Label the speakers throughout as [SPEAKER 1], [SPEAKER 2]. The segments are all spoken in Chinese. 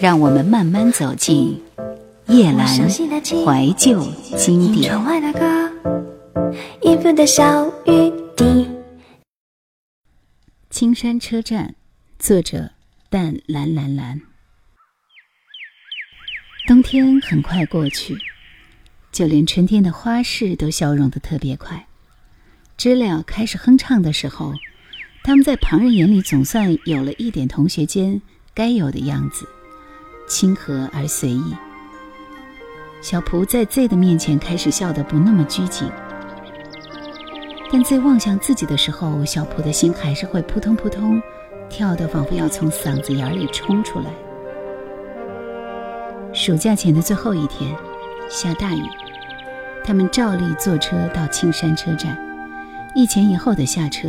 [SPEAKER 1] 让我们慢慢走进夜阑怀旧经典。青山车站，作者：淡蓝蓝蓝。冬天很快过去，就连春天的花市都消融的特别快。知了开始哼唱的时候，他们在旁人眼里总算有了一点同学间该有的样子。亲和而随意。小蒲在 Z 的面前开始笑得不那么拘谨，但 Z 望向自己的时候，小蒲的心还是会扑通扑通跳得仿佛要从嗓子眼里冲出来。暑假前的最后一天，下大雨，他们照例坐车到青山车站，一前一后的下车。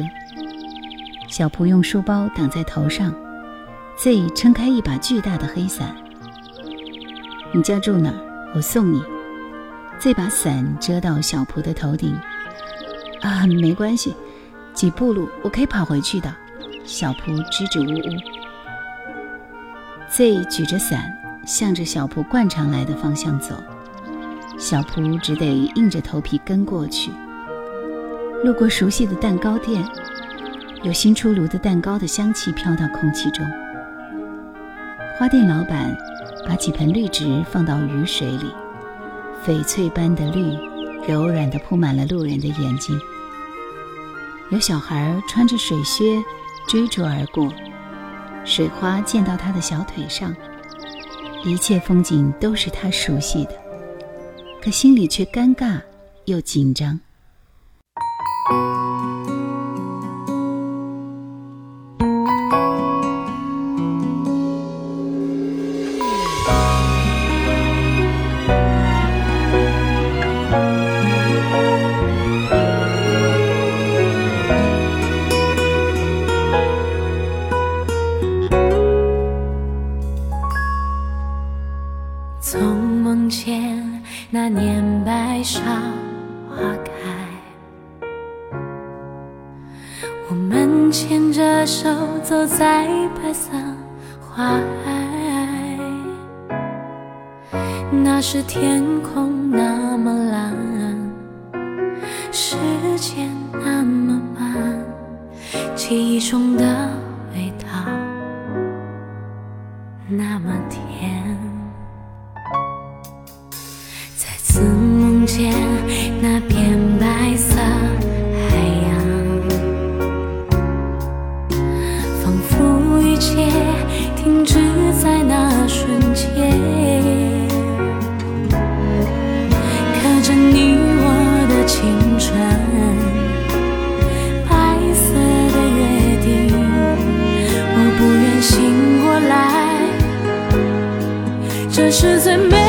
[SPEAKER 1] 小蒲用书包挡在头上，Z 撑开一把巨大的黑伞。你家住哪儿？我送你。这把伞遮到小蒲的头顶。啊，没关系，几步路我可以跑回去的。小蒲支支吾吾。Z 举着伞，向着小蒲惯常来的方向走。小蒲只得硬着头皮跟过去。路过熟悉的蛋糕店，有新出炉的蛋糕的香气飘到空气中。花店老板。把几盆绿植放到雨水里，翡翠般的绿，柔软地铺满了路人的眼睛。有小孩穿着水靴追逐而过，水花溅到他的小腿上。一切风景都是他熟悉的，可心里却尴尬又紧张。
[SPEAKER 2] 那年白芍花开我们牵着手走在白色花海。那时天空切停止在那瞬间。刻着你我的青春，白色的约定，我不愿醒过来，这是最美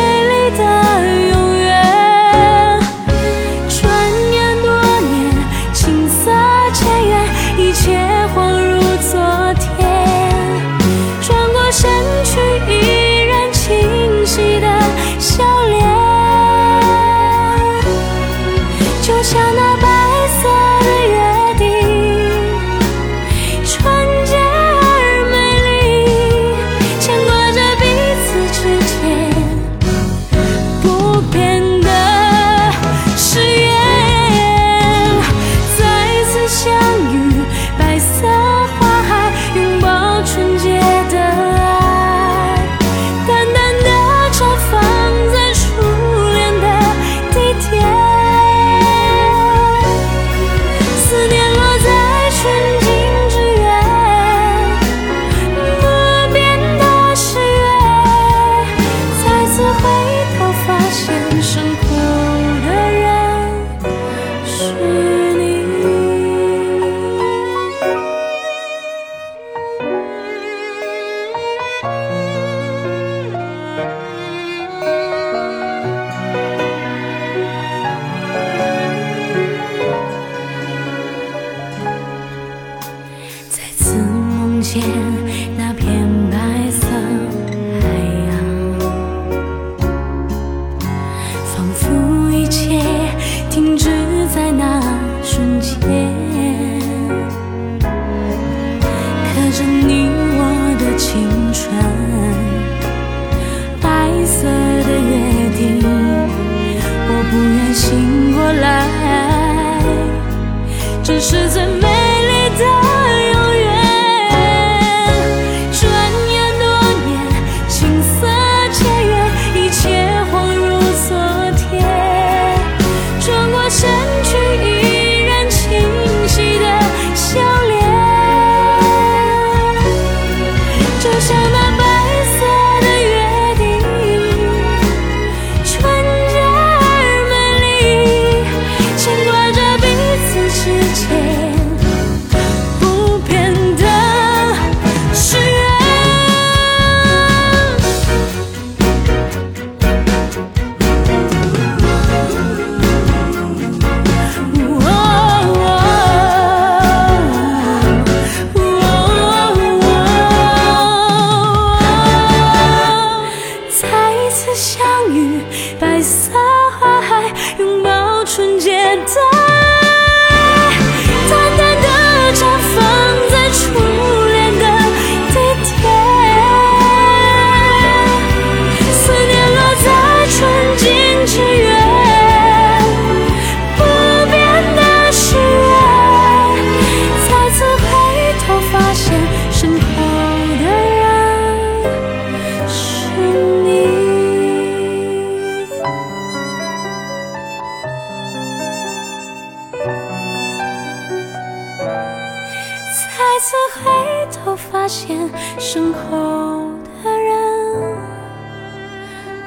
[SPEAKER 2] 现身后的人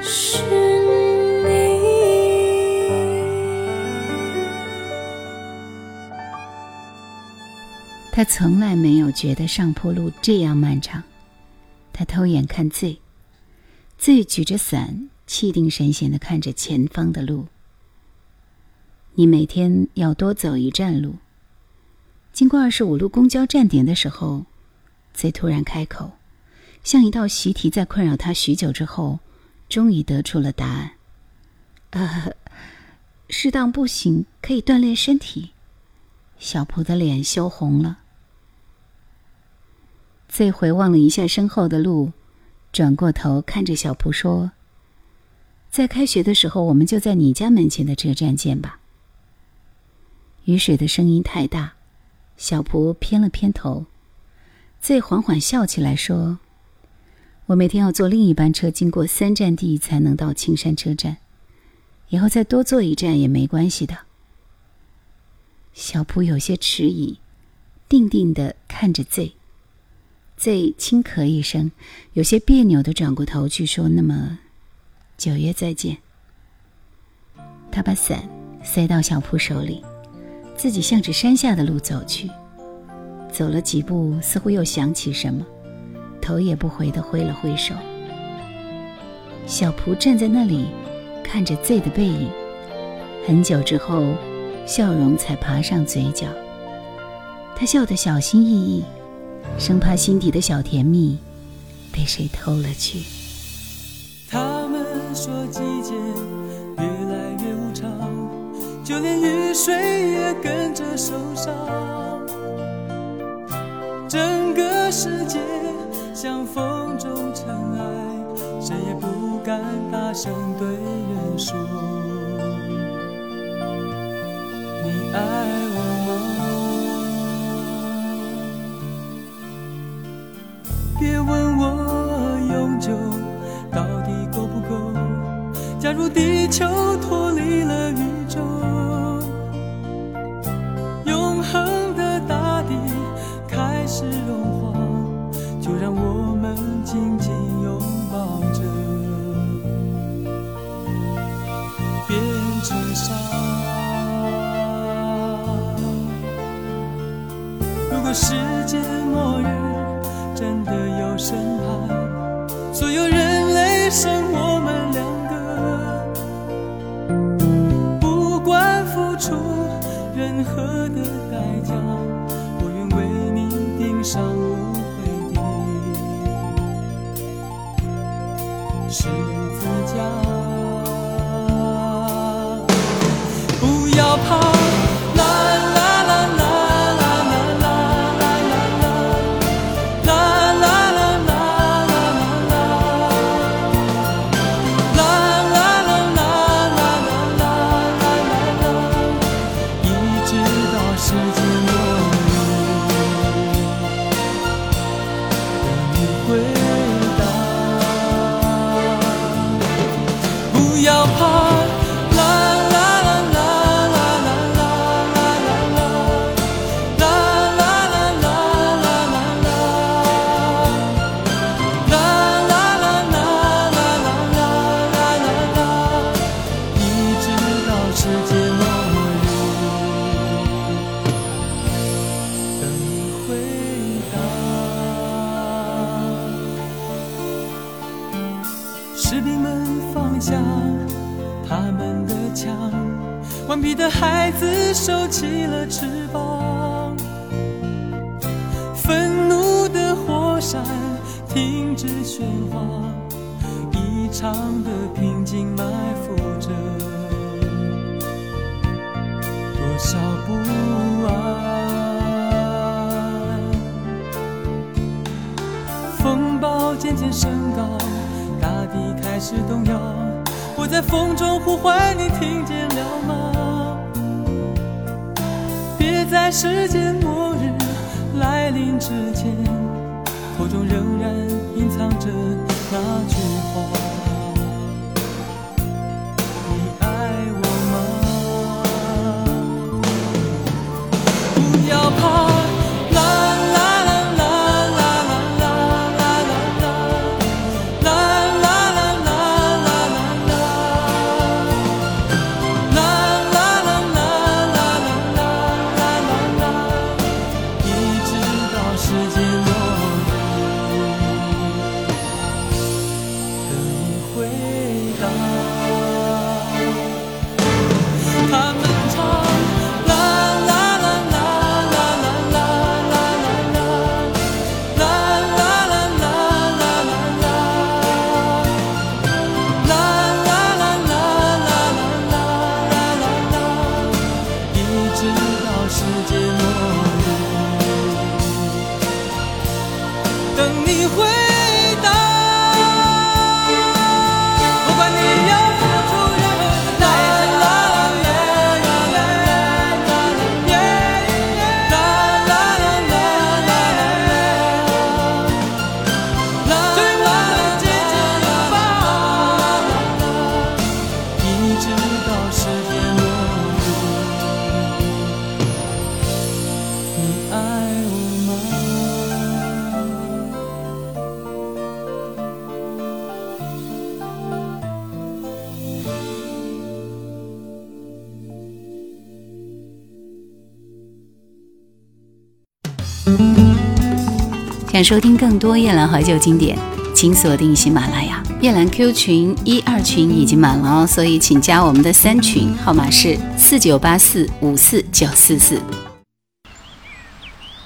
[SPEAKER 2] 是你。
[SPEAKER 1] 他从来没有觉得上坡路这样漫长。他偷眼看 Z，Z 举着伞，气定神闲的看着前方的路。你每天要多走一站路。经过二十五路公交站点的时候，，Z 突然开口，像一道习题在困扰他许久之后，终于得出了答案。呃，适当步行可以锻炼身体。小蒲的脸羞红了。Z 回望了一下身后的路，转过头看着小蒲说：“在开学的时候，我们就在你家门前的车站见吧。”雨水的声音太大，小蒲偏了偏头。Z 缓缓笑起来说：“我每天要坐另一班车，经过三站地才能到青山车站。以后再多坐一站也没关系的。”小蒲有些迟疑，定定的看着 Z。Z 轻咳一声，有些别扭的转过头去说：“那么，九月再见。”他把伞塞到小蒲手里，自己向着山下的路走去。走了几步，似乎又想起什么，头也不回的挥了挥手。小蒲站在那里，看着 Z 的背影，很久之后，笑容才爬上嘴角。他笑得小心翼翼。生怕心底的小甜蜜被谁偷了去。
[SPEAKER 3] 他们说季节越来越无常，就连雨水也跟着受伤。整个世界像风中尘埃，谁也不敢大声对人说，你爱我吗？别问我永久到底够不够。假如地球脱世界末日。真的有审判，所有人类剩我们两个，不管付出任何的代价，我愿为你顶上起了翅膀，愤怒的火山停止喧哗，异常的平静埋伏着多少不安。风暴渐渐升高，大地开始动摇。我在风中呼唤你，听见了吗？在世界末日来临之前，口中仍然隐藏着那句话。世界。
[SPEAKER 1] 想收听更多夜兰怀旧经典，请锁定喜马拉雅。夜兰 Q 群一二群已经满了哦，所以请加我们的三群，号码是四九八四五四九四四。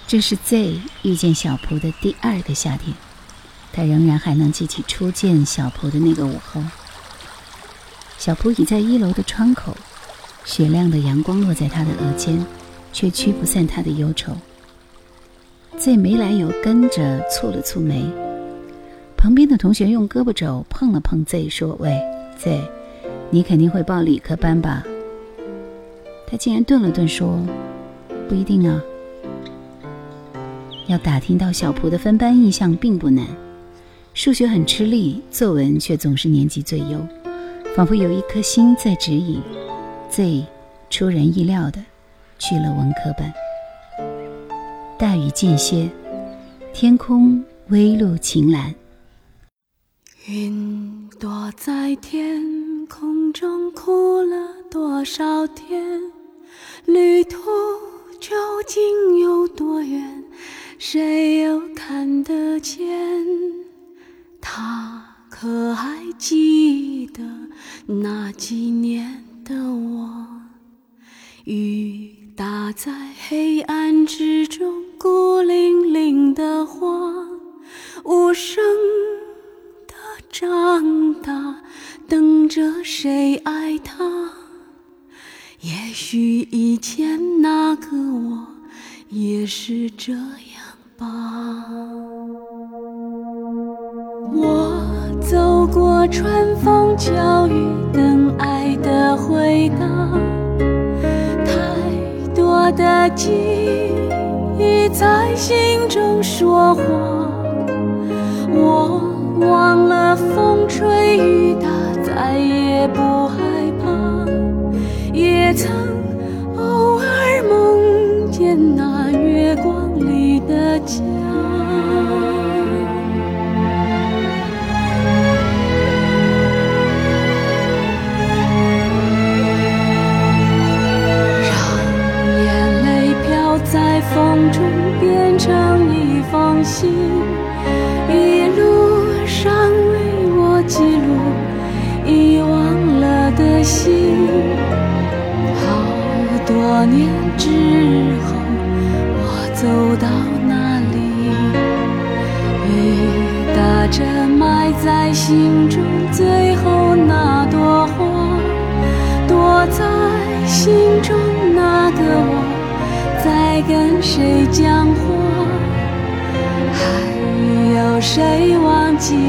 [SPEAKER 1] 这是 Z 遇见小蒲的第二个夏天，他仍然还能记起初见小蒲的那个午后。小蒲倚在一楼的窗口，雪亮的阳光落在他的额间，却驱不散他的忧愁。Z 没来由跟着蹙了蹙眉，旁边的同学用胳膊肘碰了碰 Z，说：“喂，Z，你肯定会报理科班吧？”他竟然顿了顿，说：“不一定啊。”要打听到小蒲的分班意向并不难，数学很吃力，作文却总是年级最优，仿佛有一颗心在指引。Z 出人意料的去了文科班。大雨间歇，天空微露晴蓝。
[SPEAKER 4] 云躲在天空中哭了多少天？旅途究竟有多远？谁又看得见？他可还记得那几年的我？雨打在黑暗之中，孤零零的花，无声的长大，等着谁爱他？也许以前那个我也是这样。吧，我走过春风秋雨，等爱的回答。的记忆在心中说话，我忘了风吹雨打，再也不害怕。也曾偶尔梦见那风中，变成一封信，一路上为我记录遗忘了的心。好多年之后，我走到哪里，雨打。着埋在心中最后那朵花，躲在心，跟谁讲话？还有谁忘记了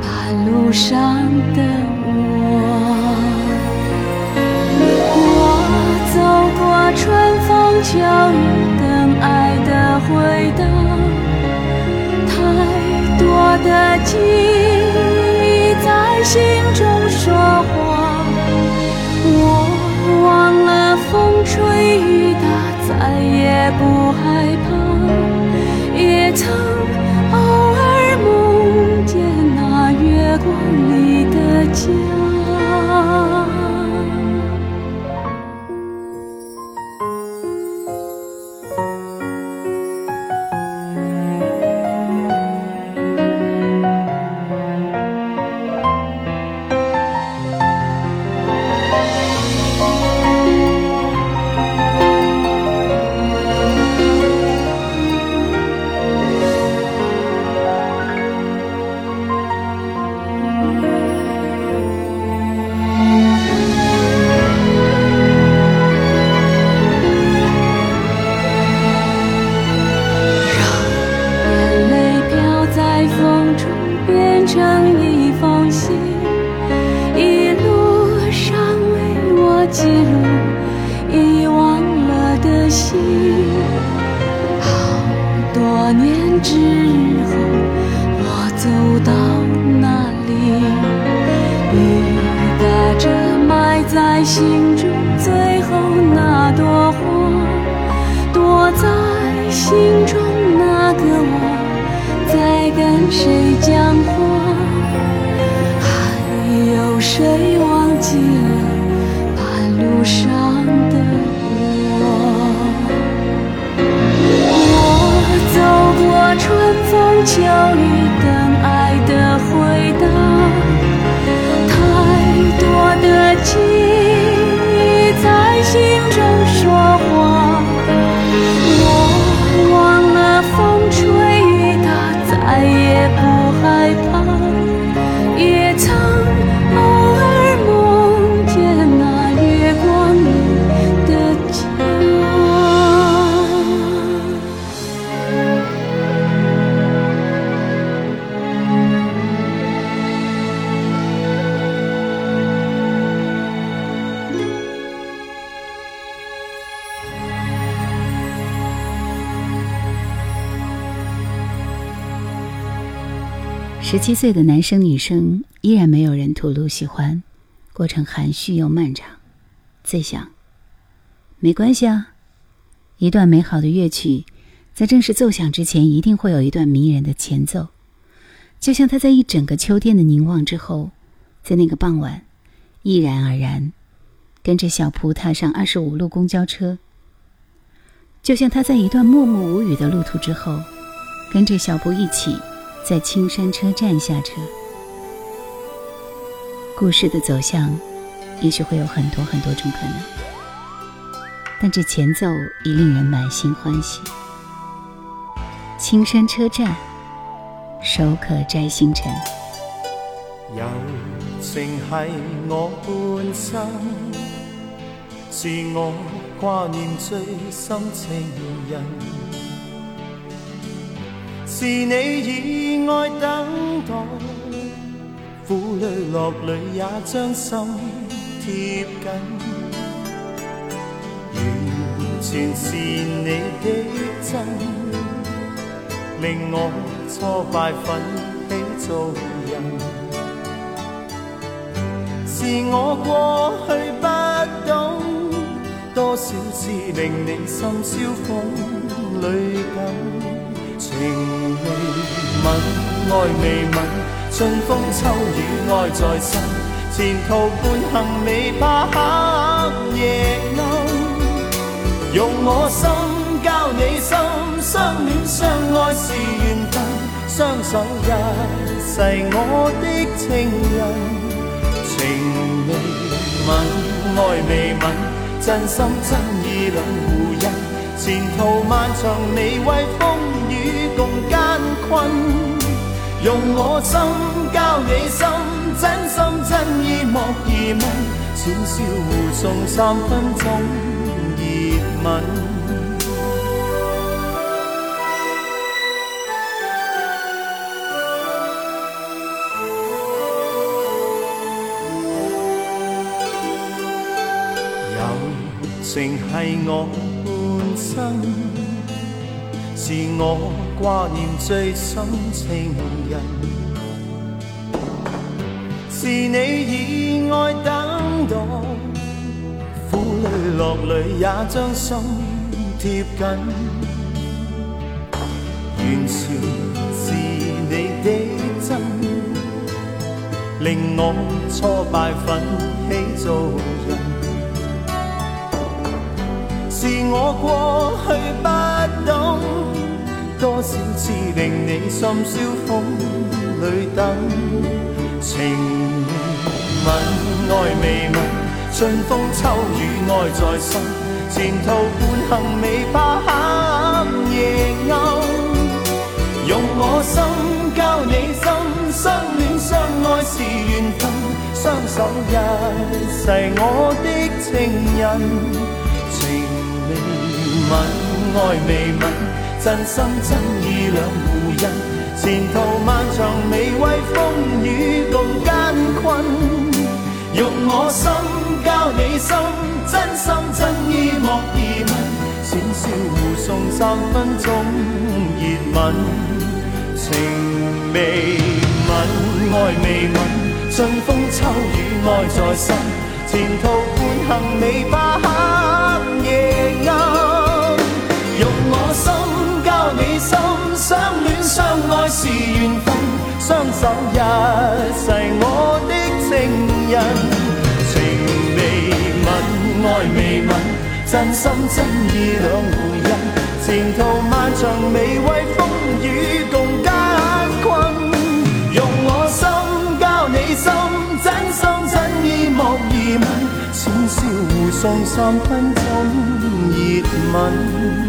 [SPEAKER 4] 半路上的我？我走过春风秋雨，再也不害怕，也曾偶尔梦见那月光里的家。心中那个我，在跟谁讲话？
[SPEAKER 1] 十七岁的男生女生依然没有人吐露喜欢，过程含蓄又漫长。最想，没关系啊，一段美好的乐曲，在正式奏响之前，一定会有一段迷人的前奏。就像他在一整个秋天的凝望之后，在那个傍晚，毅然而然，跟着小蒲踏上二十五路公交车。就像他在一段默默无语的路途之后，跟着小蒲一起在青山车站下车。故事的走向，也许会有很多很多种可能，但这前奏已令人满心欢喜。青山车站。手可摘星辰。
[SPEAKER 5] 友情系我半生，是我挂念最深情人。是你以爱等待，苦里乐里也将心贴紧。完全是你的真，令我。挫败奋起做人，是我过去不懂，多少次令你心烧风里紧。情未泯，爱未泯，春风秋雨爱在身，前途半行未怕黑夜暗，用我心交你心，相恋相爱是缘分。双手一世我的情人，情未泯，爱未泯，真心真意两互印。前途漫长，未为风共艰困。用我心交你心，真心真意莫疑问。浅笑互送三分钟热吻。情系我半生，是我挂念最深情人。是你以爱等待，苦里乐里也将心贴紧。完全是你的真，令我挫败奋起做人。是我过去不懂，多少次令你心烧风里等。情未吻，爱未吻，春风秋雨爱在心。前途半行未怕黑夜暗，用我。心交你心，相恋相爱是缘分，双手一世我。的情人。爱未泯，真心真意两互印。前途漫长，未畏风雨共艰困。用我心交你心，真心真意莫疑问。浅笑互送三分钟热吻，情未泯，爱未泯，春风秋雨爱在身。前途半行，未怕黑你心，相恋相爱是缘分，双手一世我的情人。情未泯，爱未泯，真心真意两回印。前途漫长，未畏风雨共艰困。用我心交你心，真心真意莫疑问，浅笑互送三分钟热吻。